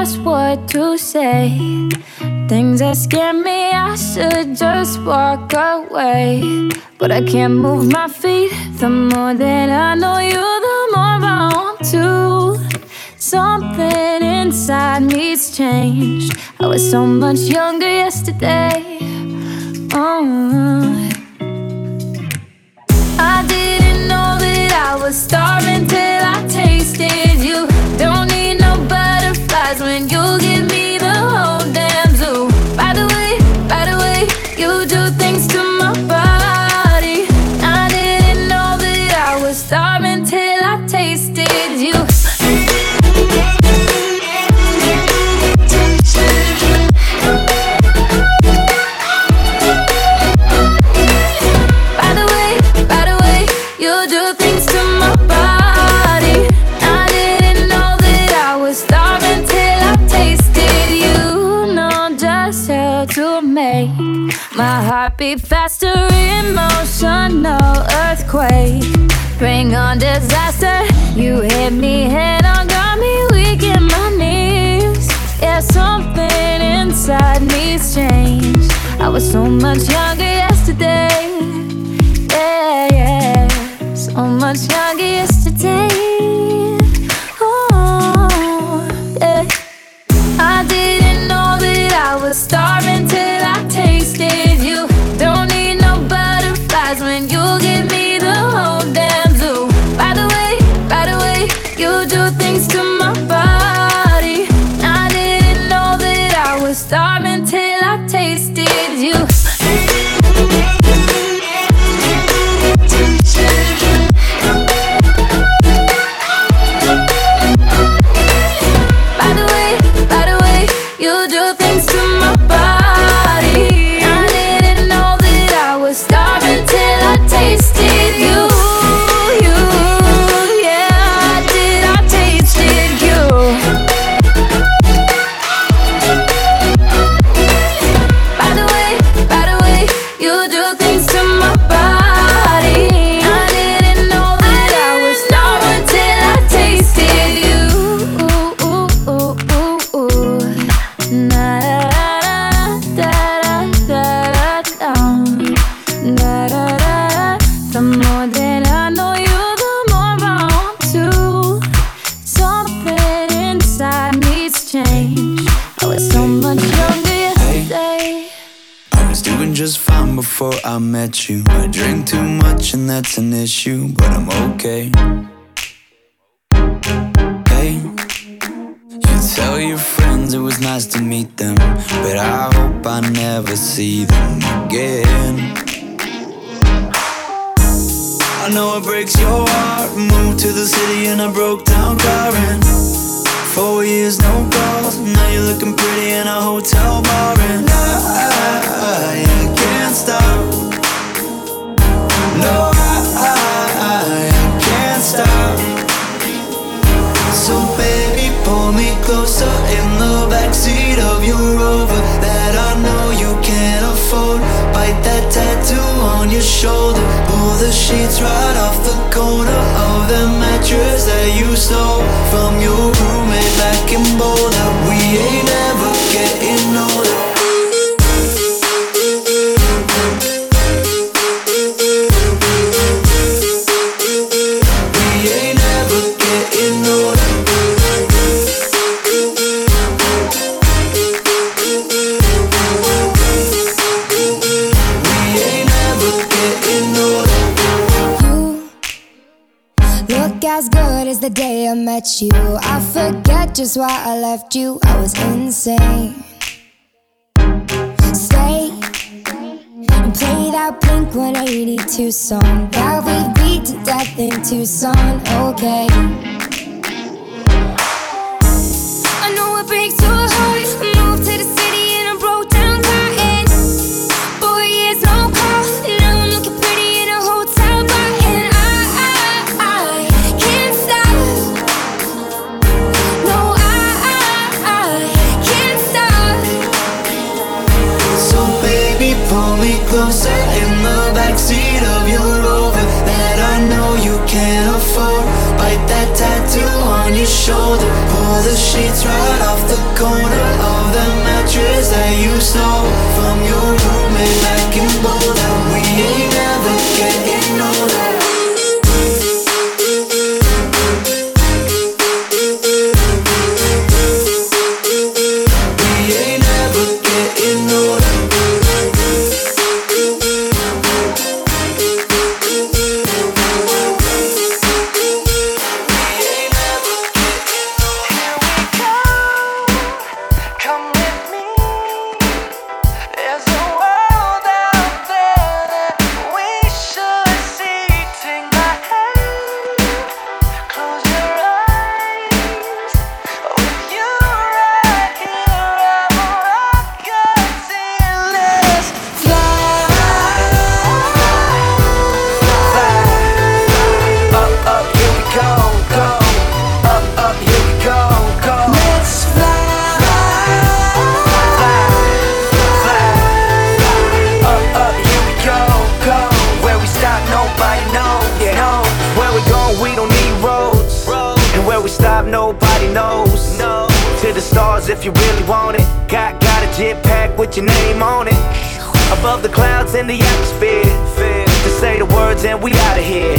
what to say. Things that scare me, I should just walk away. But I can't move my feet. The more that I know you, the more I want to. Something inside me's changed. I was so much younger yesterday. Oh. I didn't know that I was starving. Get me head on, got me weak in my knees. Yeah, something inside me's changed. I was so much younger yesterday. Yeah, yeah, so much younger. try. I met you. I forget just why I left you. I was insane. Stay and play that Blink-182 song that we beat to death in Tucson. Okay. your name on it. Above the clouds in the atmosphere. Just say the words and we out of here.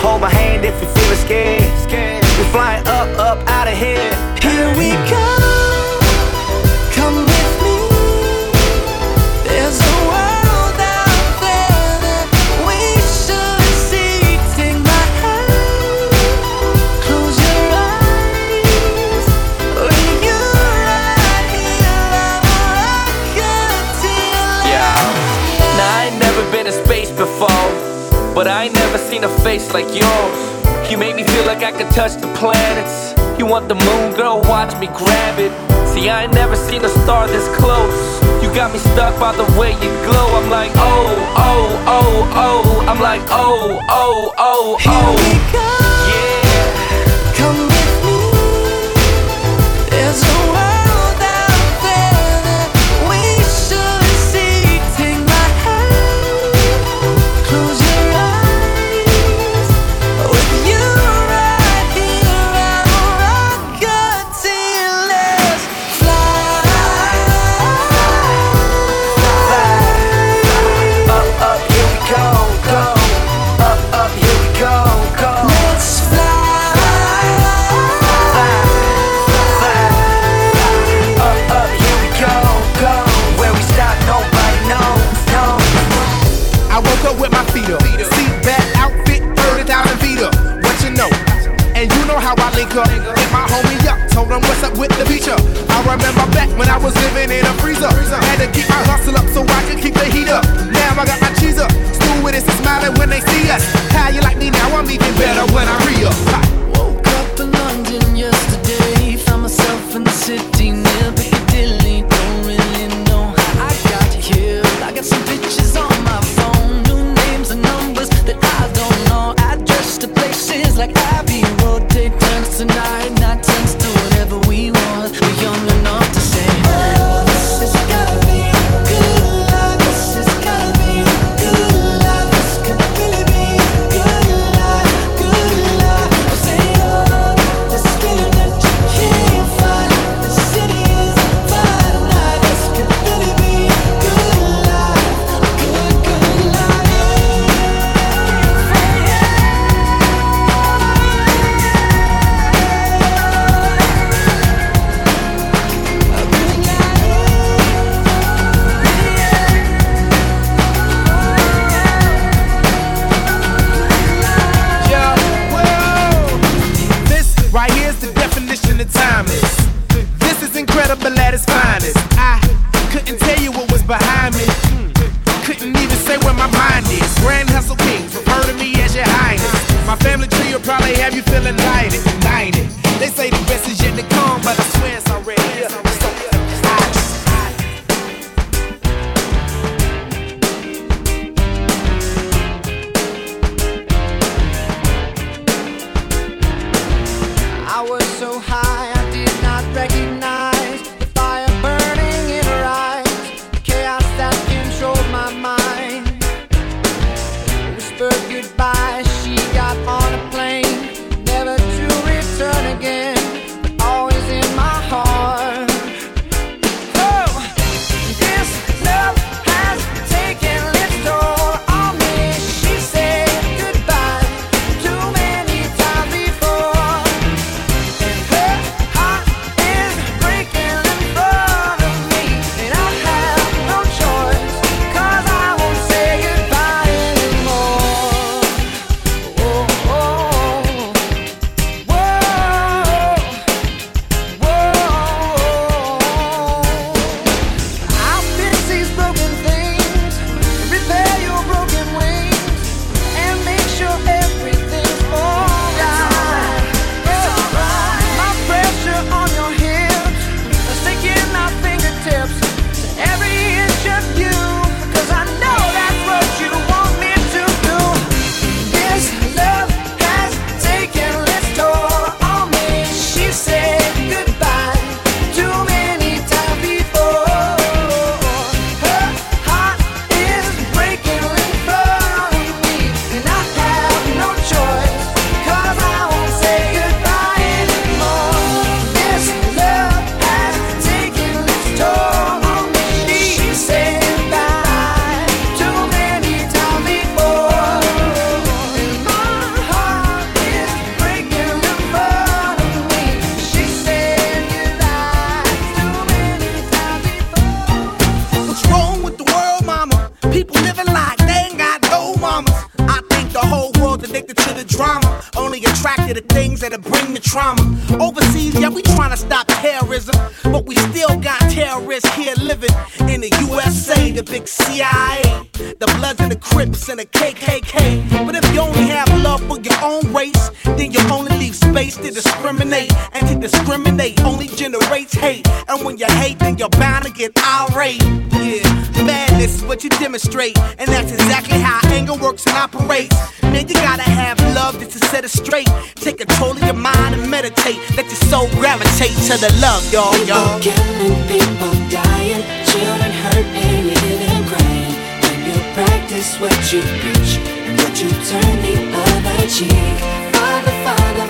Hold my hand if you're feeling scared. We're flying up, up, out of here. like yours. You make me feel like I could touch the planets. You want the moon, girl, watch me grab it. See, I ain't never seen a star this close. You got me stuck by the way you glow. I'm like, oh, oh, oh, oh. I'm like, oh, oh, oh, oh. Here we go. my homie up, told him what's up with the feature. I remember back when I was living in a freezer. Had to keep my hustle up so I could keep the heat up. Now I got my cheese up, stewardess is smiling when they see us. How you like me now? I'm even better when I re up. Woke up in London yesterday, found myself in the city. say where my mind is. Grand hustle kings, refer to me as your highness. My family tree will probably have you feeling lighted, united. They say the best irate. Yeah, madness is what you demonstrate, and that's exactly how anger works and operates. Man, you gotta have love just to set it straight. Take control of your mind and meditate. Let your soul gravitate to the love, y'all, y'all. People killing, people dying, children hurt and living crying. When you practice what you preach and what you turn the other cheek, Father, Father.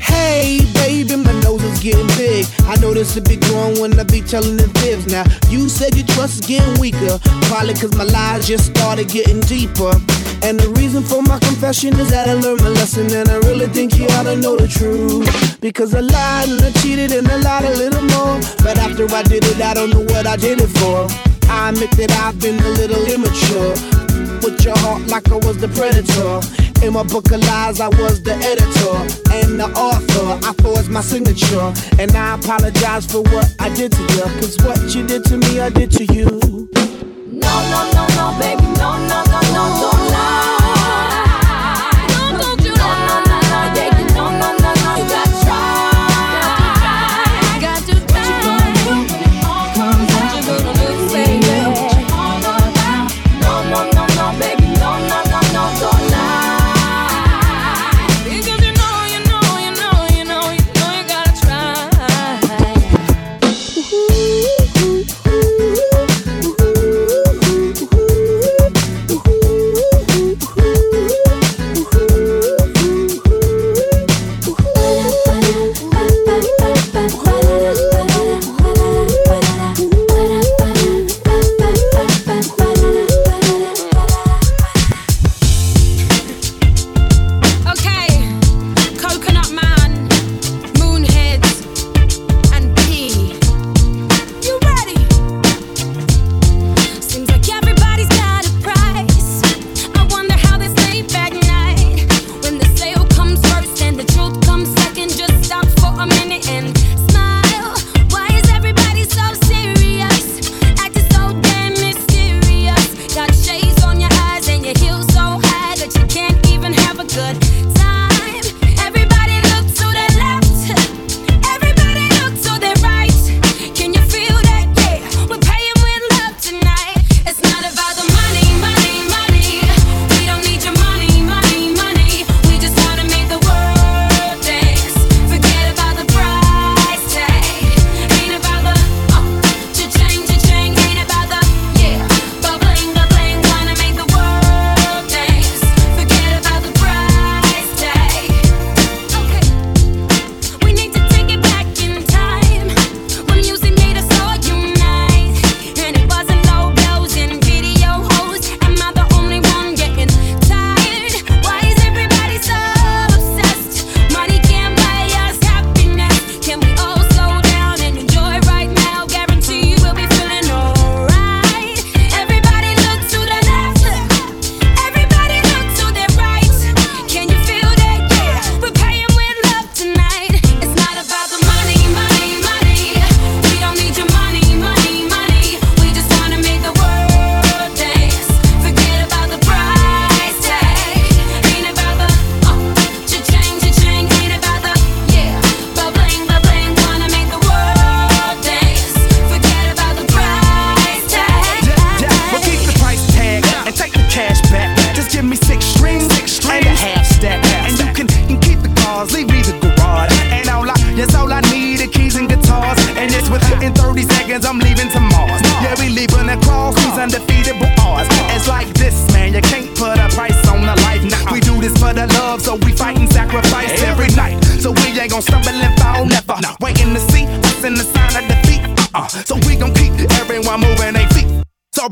Hey, baby, my nose is getting big. I know this will be growing when I be telling the fibs. Now, you said your trust is getting weaker. Probably cause my lies just started getting deeper. And the reason for my confession is that I learned my lesson and I really think you ought to know the truth. Because I lied and I cheated and I lied a little more. But after I did it, I don't know what I did it for. I admit that I've been a little immature. With your heart like I was the predator. In my book of lies, I was the editor and the author. I forged my signature. And I apologize for what I did to you. Cause what you did to me, I did to you.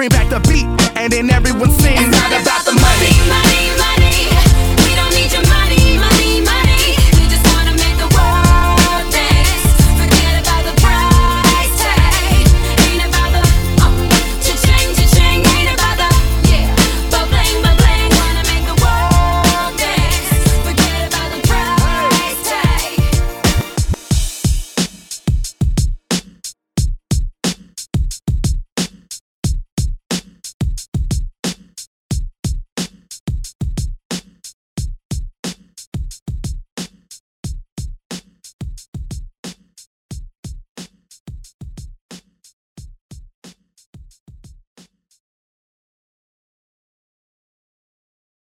Bring back the beat,